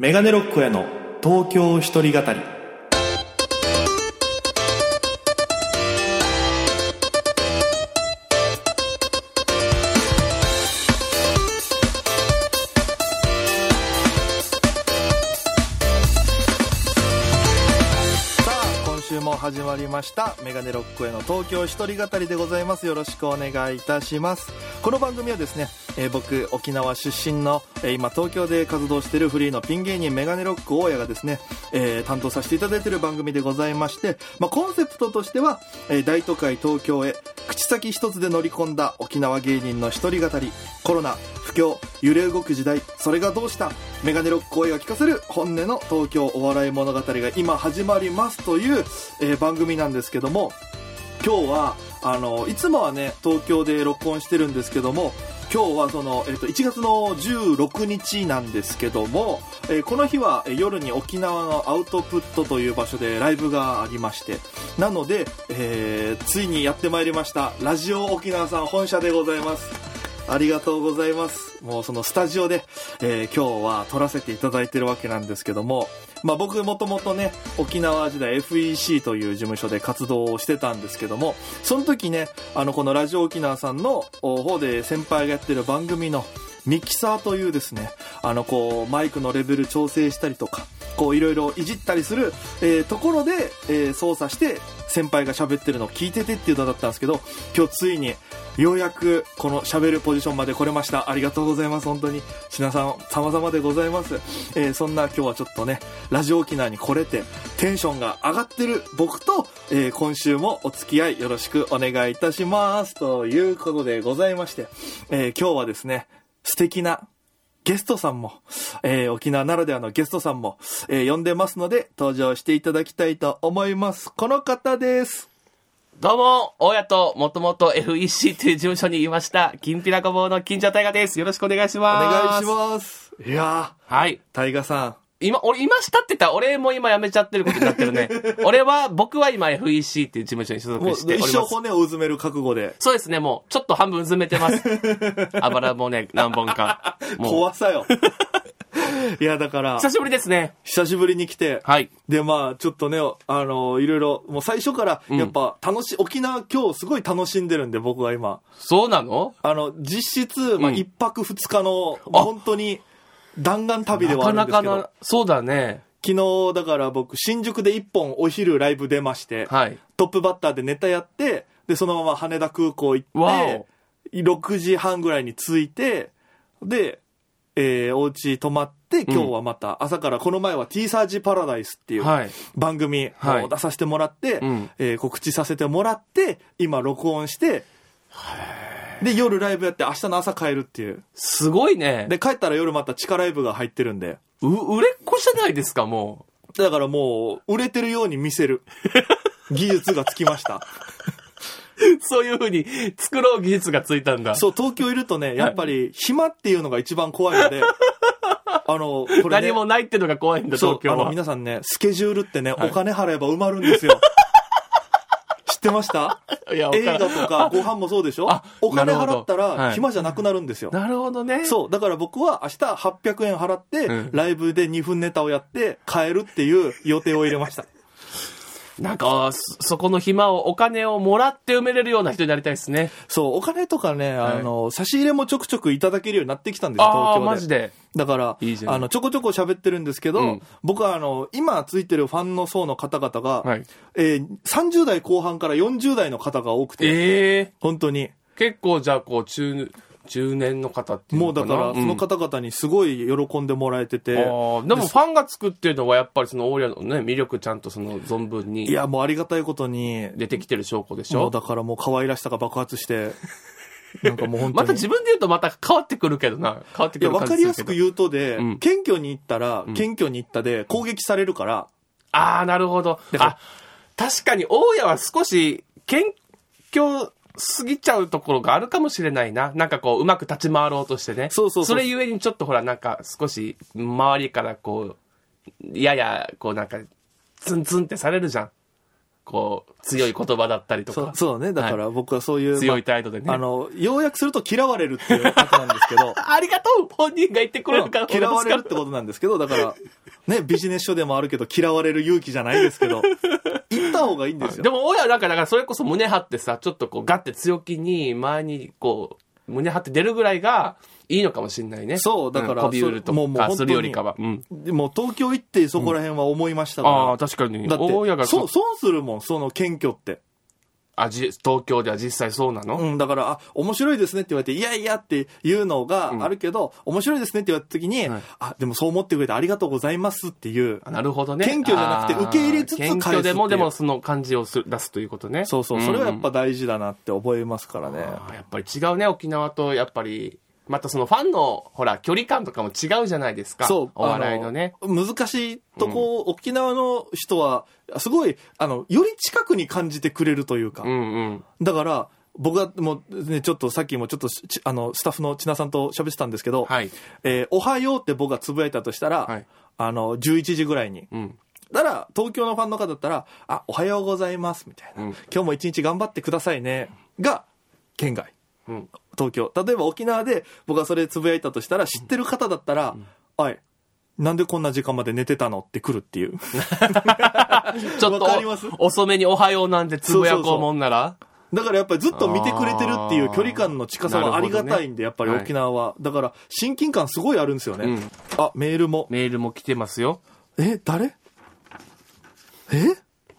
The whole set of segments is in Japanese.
メガネロックへの東京一人語り。まりました。メガネロックへの東京一人語りでございます。よろしくお願いいたします。この番組はですね、えー僕沖縄出身の、えー今東京で活動しているフリーのピン芸人メガネロック大家がですね、えー担当させていただいている番組でございまして、まあ、コンセプトとしては、え大都会東京へ口先一つで乗り込んだ沖縄芸人の一人語り。コロナ不況揺れ動く時代それがどうした？メガネロック声が聞かせる本音の東京お笑い物語が今始まりますという、えー番組なんですけども今日はあのいつもはね東京で録音してるんですけども今日はその、えっと1月の16日なんですけども、えーこの日は夜に沖縄のアウトプットという場所でライブがありましてなので、えーついにやってまいりましたラジオ沖縄さん本社でございます。ありがとうございます。もうそのスタジオで、えー今日は撮らせていただいてるわけなんですけども、まあ僕もともとね、沖縄時代 FEC という事務所で活動をしてたんですけども、その時ね、あのこのラジオ沖縄さんの方で先輩がやってる番組のミキサーというですね、あのこうマイクのレベル調整したりとか、こういろいろいじったりする、えーところで、えー操作して先輩が喋ってるのを聞いててっていうのだったんですけど、今日ついにようやくこの喋るポジションまで来れました。ありがとうございます。本当に。品さん、様々でございます。えーそんな今日はちょっとね、ラジオ沖縄に来れて、テンションが上がってる僕と、えー今週もお付き合いよろしくお願いいたします。ということでございまして、えー今日はですね、素敵なゲストさんも、えー沖縄ならではのゲストさんも、えー呼んでますので、登場していただきたいと思います。この方です。どうも、大家ともともと FEC という事務所にいました、きんぴらごぼうの金城大河です。よろしくお願いしおます。願いします。いやはい。ー、タイガさん。今、俺、いましたって言ったら、俺も今辞めちゃってることになってるね。俺は、僕は今 FEC っていう事務所に所属しております。一生骨をうずめる覚悟で。そうですね、もう、ちょっと半分埋めてます。あばらもね、何本か。怖さよ。いや、だから、久しぶりですね。久しぶりに来て、はい。で、まあ、ちょっとね、あの、いろいろ、もう最初から、やっぱ、楽し、沖縄今日すごい楽しんでるんで、僕は今。そうなの？あの、実質、まあ、うん一泊二日の、あ本当に、弾丸旅でなはあるんですけど、かなかな、そうだね。昨日、だから僕、新宿で一本お昼ライブ出まして、はい。トップバッターでネタやって、で、そのまま羽田空港行わって、6時半ぐらいに着いて、で、えー、お家泊まって、今日はまた、朝から、この前は T サージパラダイスっていうはい。番組はいを出させてもらって、うんえー告知させてもらって、今録音して、で、夜ライブやって明日の朝帰るっていう。すごいね。で、帰ったら夜また地下ライブが入ってるんで、う、売れっ子じゃないですか、もう。だからもう、売れてるように見せる。技術がつきました。そういうふうに作ろう技術がついたんだ。そう、東京いるとね、やっぱり、暇っていうのが一番怖いので、あの、これ、ね、何もないってのが怖いんだ、東京は。皆さんね、スケジュールってね、はいお金払えば埋まるんですよ。知ってました？いや、わ映画とかご飯もそうでしょ？あお金払ったはいら暇じゃなくなるんですよ。なるほどね。そう。だから僕は明日800円払って、うんライブで2分ネタをやって帰るっていう予定を入れました。なんか、そそこの暇を、お金をもらって埋めれるような人になりたいですね。そう、お金とかね、はいあの、差し入れもちょくちょくいただけるようになってきたんです東京で。マジで。だから、いいあの、ちょこちょこ喋ってるんですけど、うん僕はあの、今ついてるファンの層の方々が、はい。えー30代後半から40代の方が多くて、ええ本当に。結構じゃあ、こう、中、中年の方っていうもうだから、そのうん方々にすごい喜んでもらえてて、あーでもファンがつくっていうのはやっぱりそのオーリアのね、魅力ちゃんとその存分いにや、もうありがたいことに、出てきてる証拠でしもうょだからもう可愛らしさが爆発して、なんかもう本当に。また自分で言うとまた変わってくるけどな。変わってくいや、るわかりやすくう。言うとで、うん謙虚に言ったら、ん謙虚に言ったで攻撃されるから、ああ、なるほど。だからあ、確かに大家は少し謙虚すぎちゃうところがあるかもしれないな。なんかこう、うまく立ち回ろうとしてね。そうそうそれゆえにちょっとほら、なんか少し周りからこう、やや、こうなんか、ツンツンってされるじゃん。こう、強い言葉だったりとか、そうね。だから僕はそういう、強い態度でね。まああの、要約すると嫌われるっていう ことなんですけど、ありがとう。本人が言ってくれるから、嫌われるってことなんですけど、だから、ね、ビジネス書でもあるけど、嫌われる勇気じゃないですけど、言った方がいいんですよ。でも、親なんか、だからそれこそ胸張ってさ、ちょっとこう、ガッて強気に、前にこう、胸張って出るぐらいが、いいのかもしれないね。そうだからん飛び売るとそもうもうかするよりかは。うん。でも東京行ってそこら辺は思いましたから。ああ、確かに。だって、そう、損するもん、その謙虚って。あじ東京では実際そうなの、うん、だから、あ、面白いですねって言われて、いやいやっていうのがあるけど、面白いですねって言われた時に、はいあ、でもそう思ってくれてありがとうございますっていう、あなるほどね。謙虚じゃなくて受け入れつつ返すっていう謙虚でも、でもその感じをする出すということね。そうそう、それはやっぱうん大事だなって覚えますからね。あーやっぱり違うね、沖縄と、やっぱり、またそのファンの、ほら、距離感とかも違うじゃないですか。そう、お笑いのね。難しいとこ、沖縄の人は、すごい、あの、より近くに感じてくれるというか。うんうん。だから、僕はもうね、ちょっとさっきもちょっとちあの、スタッフの千奈さんと喋ってたんですけど、はい。えーおはようって僕がつぶやいたとしたら、はいあの、11時ぐらいに。うん。だから、東京のファンの方だったら、あ、おはようございます、みたいな。うん今日も一日頑張ってくださいね。が、県外。うん。東京。例えば沖縄で僕がそれつぶやいたとしたら、知ってる方だったら、おい、なんでこんな時間まで寝てたのって来るっていう。ちょっと、遅めにおはようなんてつぶやこうもんならだからやっぱりずっと見てくれてるっていう距離感の近さはありがたいんで、やっぱりはい沖縄は。だから親近感すごいあるんですよね。うんあ、メールも？メールも来てますよ。え、誰？え？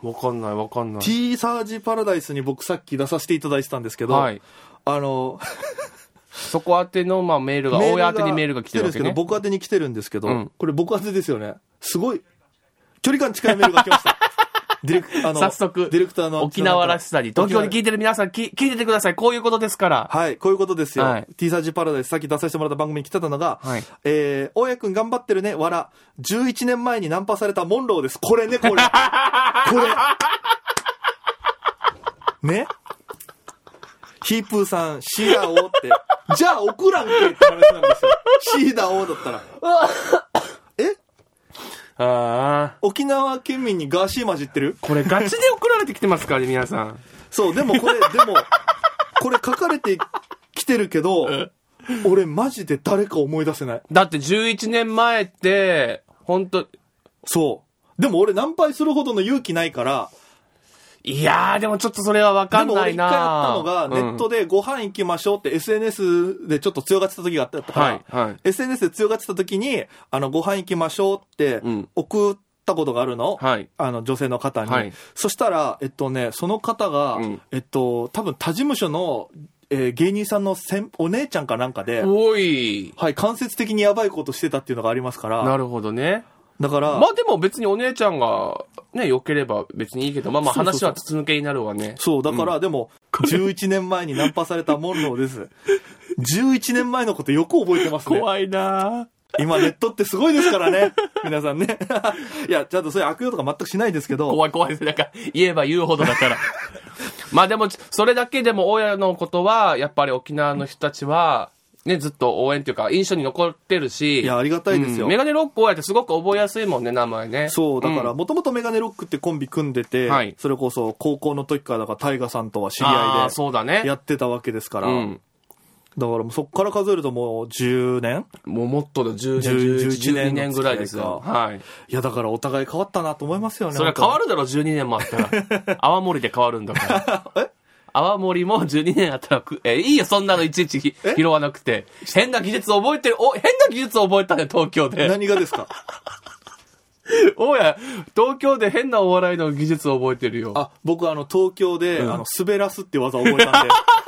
わかんないわかんない ?T サージパラダイスに僕さっき出させていただいてたんですけど、はい。あの、そこ宛ての、まあ、メールが、大家宛てにメールが来てるわけねんですけど、。僕宛てに来てるんですけど、うんこれ僕宛てですよね。すごい、距離感近いメールが来ました。ディレク、あの、早速、ディレクターの。沖縄らしさに、東京に聞いてる皆さん、き聞いててください。こういうことですから。はい、こういうことですよ。はい T サージパラダイス、さっき出させてもらった番組に来てたのが、はいえー、大家くん頑張ってるね、わら。11年前にナンパされたモンローです。これね、これ。これ。ねヒープーさん、シーダーオーって。じゃあ送らんけって話なんですよ。シーダーオーだったら。え？ああ。沖縄県民にガーシー混じってる？これガチで送られてきてますからね、皆さん。そう、でもこれ、でも、これ書かれてきてるけど、俺マジで誰か思い出せない。だって11年前って、本当そう。でも俺ナンパイするほどの勇気ないから、いやー、でもちょっとそれはわかでんないなも俺一回やったのが、ネットで、でご飯行きましょうって SNS でちょっと強がってた時があったから、はい、はい。SNS で強がってた時に、あの、ご飯行きましょうってうん送ったことがあるの？はい。あの、女性の方に。はいそしたら、えっとね、その方が、うんえっと、多分他事務所の、えー芸人さんのせんお姉ちゃんかなんかで、おい。はい、間接的にやばいことしてたっていうのがありますから、なるほどね。だから、まあでも別にお姉ちゃんが、ね、良ければ別にいいけど、まあまあ話は筒抜けになるわね。そう、だから、でも、11年前にナンパされたモンローです。11年前のことよく覚えてますね。怖いな今ネットってすごいですからね。皆さんね。いや、ちゃんとそういう悪用とか全くしないですけど、怖い怖いです。なんか、言えば言うほどだから。まあでも、それだけでも親のことは、やっぱり沖縄の人たちは、ね、ずっと応援っていうか、印象に残ってるし。いや、ありがたいですよ。うんメガネロック親ってすごく覚えやすいもんね、名前ね。そう、だから、んもともとメガネロックってコンビ組んでて、はいそれこそ高校の時からだから、タイガさんとは知り合いそうだねで。やってたわけですから、うん。だからもうそこから数えるともう10年？もうもっとだ、10年、10 11 11年ぐらいですよ。はい。いや、だからお互い変わったなと思いますよね。それは変わるるだろ、12年もあったら。泡盛で変わるんだから。え？泡盛も12年あったらく、え、いいよ、そんなのいちいち拾わなくて。変な技術覚えてる、お、変な技術覚えたね、東京で。何がですか？おや、東京で変なお笑いの技術覚えてるよ。あ、僕あの、東京で、うんあの、滑らすって技を覚えたんで、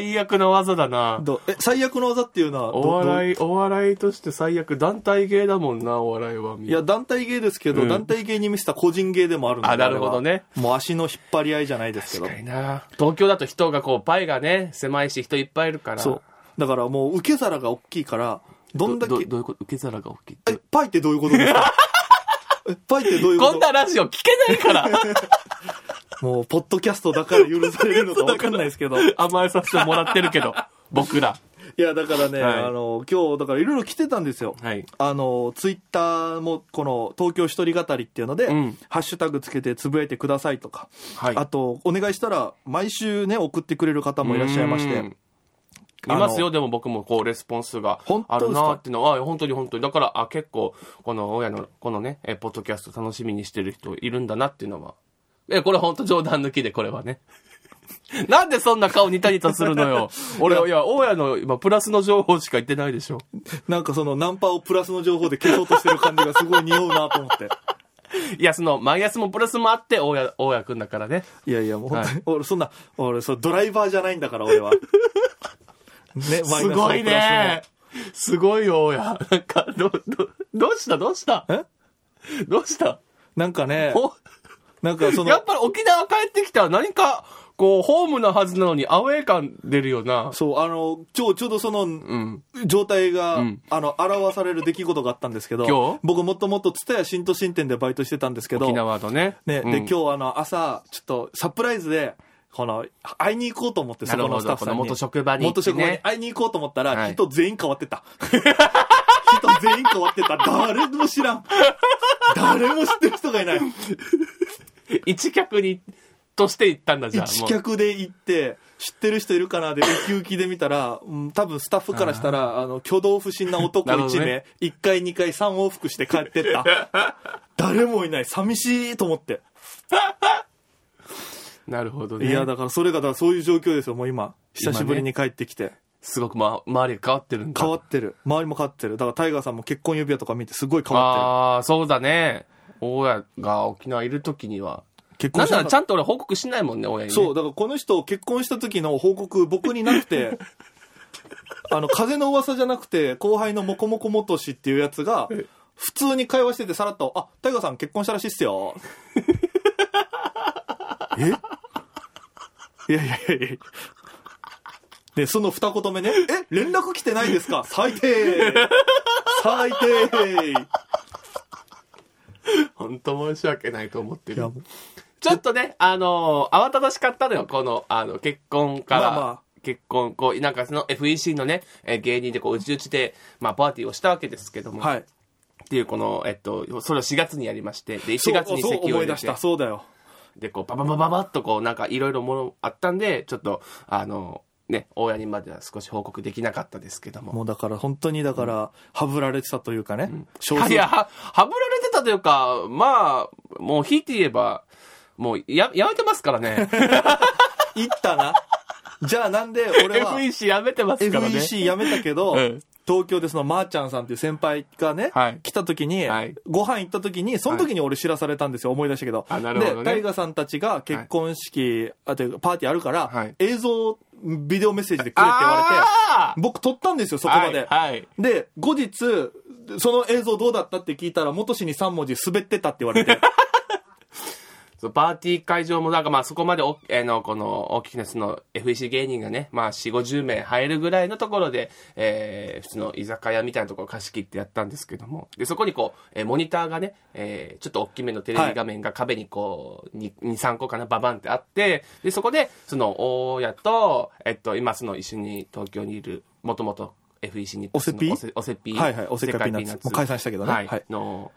最悪の技だな。どえ、最悪の技っていうのはど、おど笑い、お笑いとして最悪、団体芸だもんな、お笑いは。いや、団体芸ですけど、うん団体芸に見せた個人芸でもあるので。あなるほどねもう足の引っ張り合いじゃないですけど確か。にな。東京だと人がこう、パイがね、狭いし人いっぱいいるから。そう。だからもう受け皿が大きいから、どんだけ、どどういうこと？受け皿が大きいえ、パイってどういうことですか？えパイってどういうこことんなラジオ聞けないからもう、ポッドキャストだから許されるのか分かんないですけど。甘えさせてもらってるけど、僕ら。いや、だからね、はいあの、今日、だからいろいろ来てたんですよ。はい。あの、ツイッターも、この、東京一人語りっていうので、うんハッシュタグつけてつぶやいてくださいとか、はい。あと、お願いしたら、毎週ね、送ってくれる方もいらっしゃいましてうん、いますよ、でも僕もこう、レスポンスがあるなっていうのは、本当に本当に。だから、あ、結構、この親の、このね、えポッドキャスト楽しみにしてる人いるんだなっていうのは。え、これ本当冗談抜きで、これはね。なんでそんな顔ニタニタするのよ。俺、いや、大家の今、プラスの情報しか言ってないでしょ。なんかその、ナンパをプラスの情報で消そうとしてる感じがすごい似合うなと思って。いや、その、マイアスもプラスもあって、大家、大家くんだからね。いやいや、もう本当に、俺そんな、俺、そう、ドライバーじゃないんだから、俺は。ね、マイナスもすごいプラスもね。すごいよ、大家。なんか、ど、ど、どうしたどうした？え？どうした？なんかね、おなんかそのやっ、ぱり沖縄帰ってきたら何か、こう、ホームなはずなのにアウェー感出るよな。そう、あの、ちょ、ちょうどその、うん。状態が、うんあの、表される出来事があったんですけど、今日？僕もともと蔦屋新都心店でバイトしてたんですけど、沖縄のね。ね、うんで、今日あの、朝、ちょっとサプライズで、この、会いに行こうと思って、そこのスタッフさんに。元職場に行って元ね職場に会いに行こうと思ったら、はい人全員変わってた。人全員変わってた。誰も知らん。誰も知ってる人がいない。一客に、として行ったんだじゃあ。一客で行って、知ってる人いるかなで、ウキウキで見たら、うん多分スタッフからしたら、あの、挙動不審な男1なるほどね名、1回2回3往復して帰ってった。誰もいない。寂しいと思って。なるほどね。いや、だからそれが、だからそういう状況ですよ、もう今。久しぶりに帰ってきて。すごく、ま、周りが変わってるんだ。変わってる。周りも変わってる。だからタイガーさんも結婚指輪とか見てすごい変わってああ、そうだね。大家が沖縄いるときには。る。結なんな婚したらちゃんと俺報告しないもんね、親に、ね。そう、だからこの人結婚した時の報告僕になくて、あの、風の噂じゃなくて、後輩のモコモコ元氏っていうやつが、普通に会話しててさらっと、あ、タイガーさん結婚したらしいっすよ。え？いやいやいやいや。で、その二言目ね、え、連絡来てないですか？最低最低 本当申し訳ないと思ってるちょっとね、あのー慌ただしかったのよ、この、あの、結婚から、まあまあ結婚、こう、なんかその FEC のね、えー芸人でこう、うちうちで、まあ、パーティーをしたわけですけども、はい。っていうこの、えっと、それを4月にやりまして、で、1月にそう席を入れて思い出した。、そうだよ。で、こう、バババババッとこう、なんかいろいろものあったんで、ちょっと、あの、ね、大家にまでは少し報告できなかったですけども。もうだから本当にだから、はぶられてたというかね。少数いや、は、はぶられてたというか、まあ、もう引いて言えば、もうや、やめてますからね。行ったな。じゃあなんで俺は FEC やめてますからね。FEC 辞めたけど、うん東京でそのまーちゃんさんっていう先輩がね、はい。来た時に、はい。ご飯行った時に、その時に俺知らされたんですよ、思い出したけど。あなるほどね。で、タイガさんたちが結婚式、あというかパーティーあるから、はい。映像、ビデオメッセージでくれって言われて、あー。僕撮ったんですよ、そこまで。はい。はい。で、後日、その映像どうだったって聞いたら、元氏に3文字滑ってたって言われて、そうパーティー会場もなんかまあそこまでお、えーの、この大きなその FEC 芸人がね、まあ4、50名入るぐらいのところで、えー普通の居酒屋みたいなところを貸し切ってやったんですけども、で、そこにこう、えーモニターがね、えーちょっと大きめのテレビ画面が壁にこう、2、2 3個かな、ババンってあって、で、そこで、その、大家と、えっと、今その一緒に東京にいる、もともと FEC におせぴ？おせおせぴ？はいはいおせっかいピーナッツ。もう解散したけどね。はい。はい。の、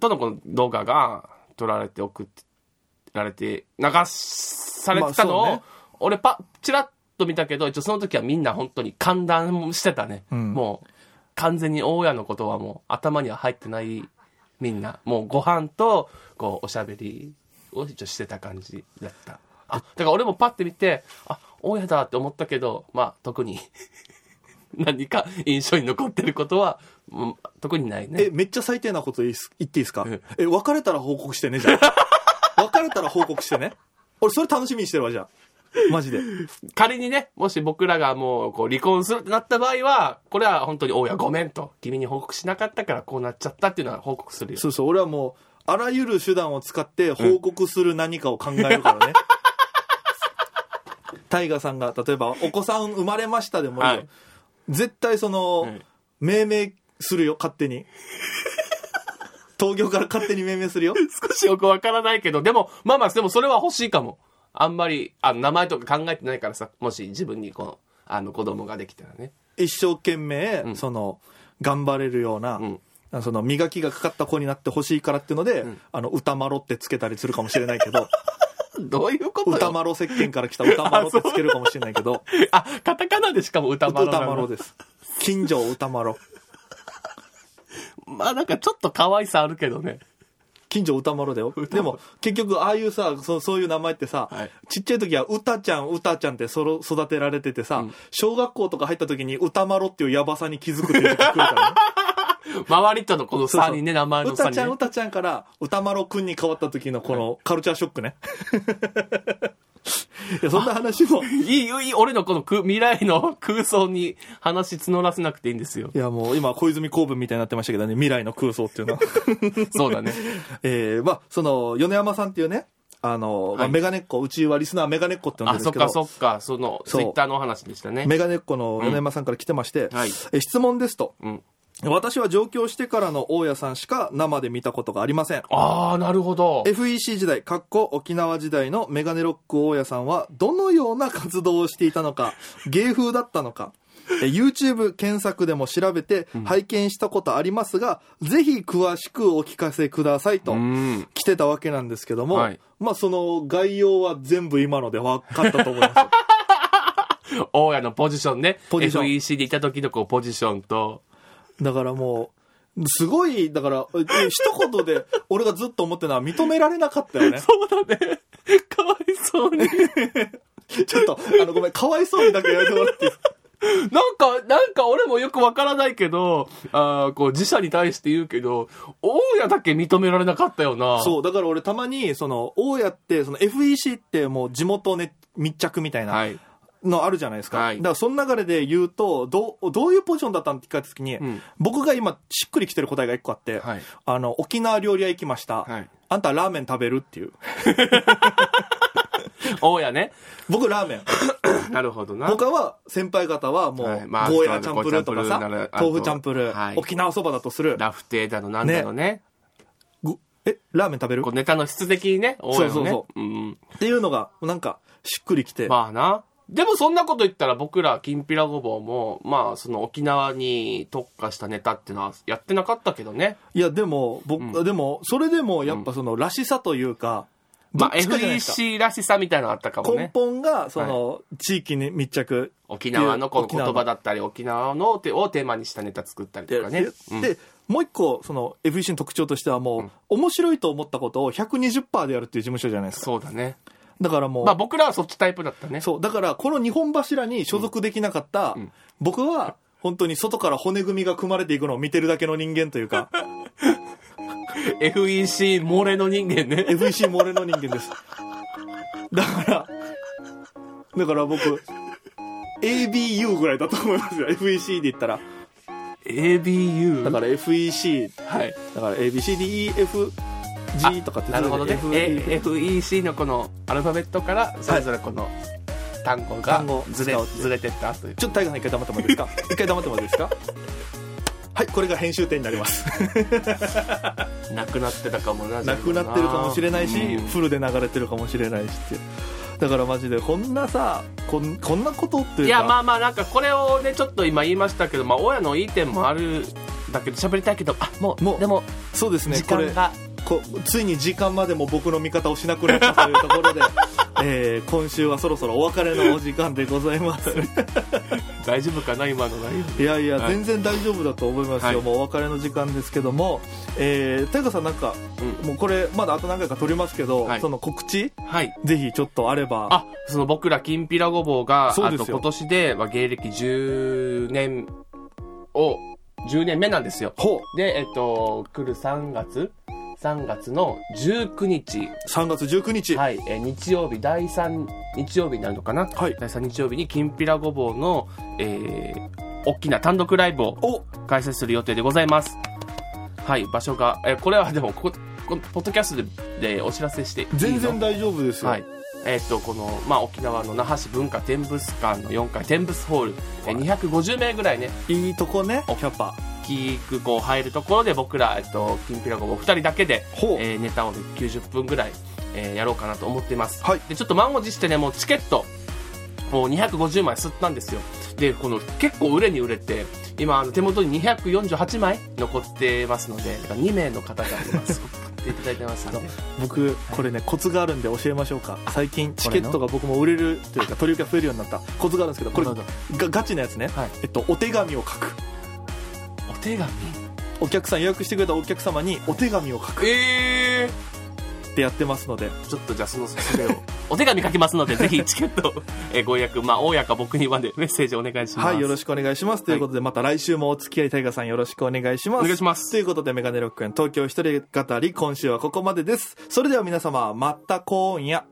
とのこの動画が撮られて送って、られて、流されてたのを、まあね俺パッ、チラッと見たけど、一応その時はみんな本当に歓談してたね。んもう、完全に大家のことはもう頭には入ってないみんな。もうご飯と、こう、おしゃべりを一応してた感じだった。あ、だから俺もパッて見て、あ、大家だって思ったけど、まあ特に、何か印象に残ってることは、うん特にないね。え、めっちゃ最低なこと言っていいですか？うんえ、別れたら報告してね、じゃあ。別れたら報告してね。俺、それ楽しみにしてるわ、じゃあ。マジで。仮にね、もし僕らがもうこう離婚するってなった場合は、これは本当に、大家ごめんと。君に報告しなかったからこうなっちゃったっていうのは報告するよ。そうそう、俺はもう、あらゆる手段を使って報告する何かを考えるからね。タイガさんが、例えば、お子さん生まれましたでもいいよ。はい絶対その、はい命名するよ、勝手に。東京から勝手に命名するよ？少しよくわからないけど、でも、まあまあ、でもそれは欲しいかも。あんまり、あの、名前とか考えてないからさ、もし自分にこの、あの、子供ができたらね。一生懸命、ん。その頑張れるような、ん。その磨きがかかった子になってほしいからっていうので、あの歌まろってつけたりするかもしれないけど。どういうこと？よ歌まろ石鹸から来た歌まろってつけるかもしれないけど。あ、カタカナでしかも歌丸歌まろです。近所歌まろまあなんかちょっと可愛さあるけどね。近所歌丸だよ。でも結局ああいうさそそういう名前ってさ、はい。ちっちゃい時は歌ちゃん歌ちゃんってそろ育てられててさ、小学校とか入った時に歌丸っていうヤバさに気づくっていう時来るからね。周りとのこの差にね、名前の差歌にね。ちゃん歌ちゃんから歌丸くんに変わった時のこのカルチャーショックねいやそんな話も。いい、いい、俺のこのく未来の空想に話募らせなくていいんですよ。い。やもう今小泉公文みたいになってましたけどね。未来の空想っていうのは。そうだね。えー、まあその米山さんっていうねあの、まあ、はい。メガネっ子うちはリスナーメガネっ子って呼んでるんですけど。かそっか、その、そう。ツイッターのお話でしたね。メガネっ子の米山さんから来てまして、はい。え質問ですと。うん。私は上京してからの大家さんしか生で見たことがありませんああ、なるほど。FEC 時代、かっこ沖縄時代のメガネロック大家さんはどのような活動をしていたのか、芸風だったのか、え YouTube 検索でも調べて拝見したことありますが、ぜひ詳しくお聞かせくださいとうん。来てたわけなんですけども、はいまあその概要は全部今ので分かったと思います。大家のポジションね。ポジション FEC でいた時のこうポジションと、だからもう、すごい、だから、え一言で俺がずっと思ってるのは認められなかったよね。そうだね。かわいそうに。ちょっと、あの、ごめん、かわいそうにだけやめてもらっていいですか？なんか、なんか俺もよくわからないけど、あーこう自社に対して言うけど、大家だけ認められなかったよな。そう、だから俺たまに、その、大家って、その FEC ってもう地元ね、密着みたいなはい。のあるじゃないですか。はいだからその流れで言うと、どう、どういうポジションだったんって聞かれた時に、ん僕が今しっくりきてる答えが一個あって、はいあの、沖縄料理屋行きました。はいあんたラーメン食べるっていう。大家ね。僕ラーメン。なるほどな。他は先輩方はもう、はいまあゴーヤチャンプルーとかさ豆腐チャンプルー、はい沖縄そばだとする。ラフテーだのなんだのね。ごえ、ラーメン食べる？こうネタの質的にね、大家のね。そうそうそうん。っていうのが、なんか、しっくりきて。まあな。でもそんなこと言ったら僕ら、きんぴらごぼうも、まあその沖縄に特化したネタっていうのはやってなかったけどね。いや、でも、僕、でも、それでも、やっぱその、らしさというか、まあ FEC らしさみたいなのあったかも根ね。本が、その、地域に密着。沖縄のこの言葉だったり、沖縄の手をテーマにしたネタ作ったりとかね。で、でもう一個、その、FEC の特徴としてはもう、面白いと思ったことを120%でやるっていう事務所じゃないですか。そうだね。だからもう、まあ僕らはそっちタイプだったね。そう、だから、この日本柱に所属できなかった、僕は、本当に外から骨組みが組まれていくのを見てるだけの人間というか、FEC 漏れの人間ね。FEC 漏れの人間です。だから、だから僕、ABU ぐらいだと思いますよ。FEC で言ったら。ABU? だから FEC、はい。だから ABCDEFG とかってなるほどね。FEC のこのアルファベットから、それぞれこの単語がずれていうずれてったという。ちょっとタイガーさん一回黙ってもいいですか？一回黙ってもいいですか？はい、これが編集点になります。なくなってたかもな。なくなってるかもしれないし、うんフルで流れてるかもしれないしっていう。だからマジでこんなさ、こんこんなことっていうか。いや、まあまあ、なんかこれをね、ちょっと今言いましたけど、まあ、親のいい点もあるだけど、喋りたいけど、あ、もう、もうでも、そうですね、時これ間が、こついに時間までも僕の味方をしなくなったというところで、えー今週はそろそろお別れのお時間でございます。大丈夫かな、今の内容。いやいや、はい全然大丈夫だと思いますよ、はいもうお別れの時間ですけども、えー、さんなんか、うんもうこれまだあと何回か撮りますけど、はいその告知はい。ぜひちょっとあれば。あ、その僕ら、きんぴらごぼうが、あと今年で、まあ、芸歴10年を、10年目なんですよ。ほう。で、えっと、来る3月 ?3 月の19日、3月19日。はい、えー日曜日、第3日曜日になるのかな？はい第3日曜日に、きんぴらごぼうの、えー、大きな単独ライブをお開催する予定でございます。はい、場所が、えーこれはでも、ここ、このポッドキャストででお知らせして全然大丈夫ですよ。はい。えーっと、この、まあ、沖縄の那覇市文化展物館の4階、展物ホール、えー250名ぐらいね、いいとこね、キャパ。大きくこう入るところで僕ら、えっと、きんぴらごぼう2人だけで。えーネタをね90分ぐらい、えーやろうかなと思っています。はいで、ちょっと満を持してね、もうチケット、もう250枚吸ったんですよ。でこの結構売れに売れて今あの手元に248枚残ってますのでだから2名の方が今すごく買っていただいてますので。僕これねコツがあるんで教えましょうか。最近チケットが僕も売れるというか取り受けが増えるようになった。コツがあるんですけどこれがガチなやつね、はい。えっと、お手紙を書く。お手紙？お客さん予約してくれたお客様にお手紙を書く。ええってやってますので。ちょっとじゃあその説明を。お手紙書きますのでぜひチケットを えーご予約まあ大家か僕にまでメッセージお願いします。はいよろしくお願いします。ということでまた来週もお付き合いタイガーさんよろしくお願いします。お願いします。ということでメガネロック園東京一人語り今週はここまでです。それでは皆様また今夜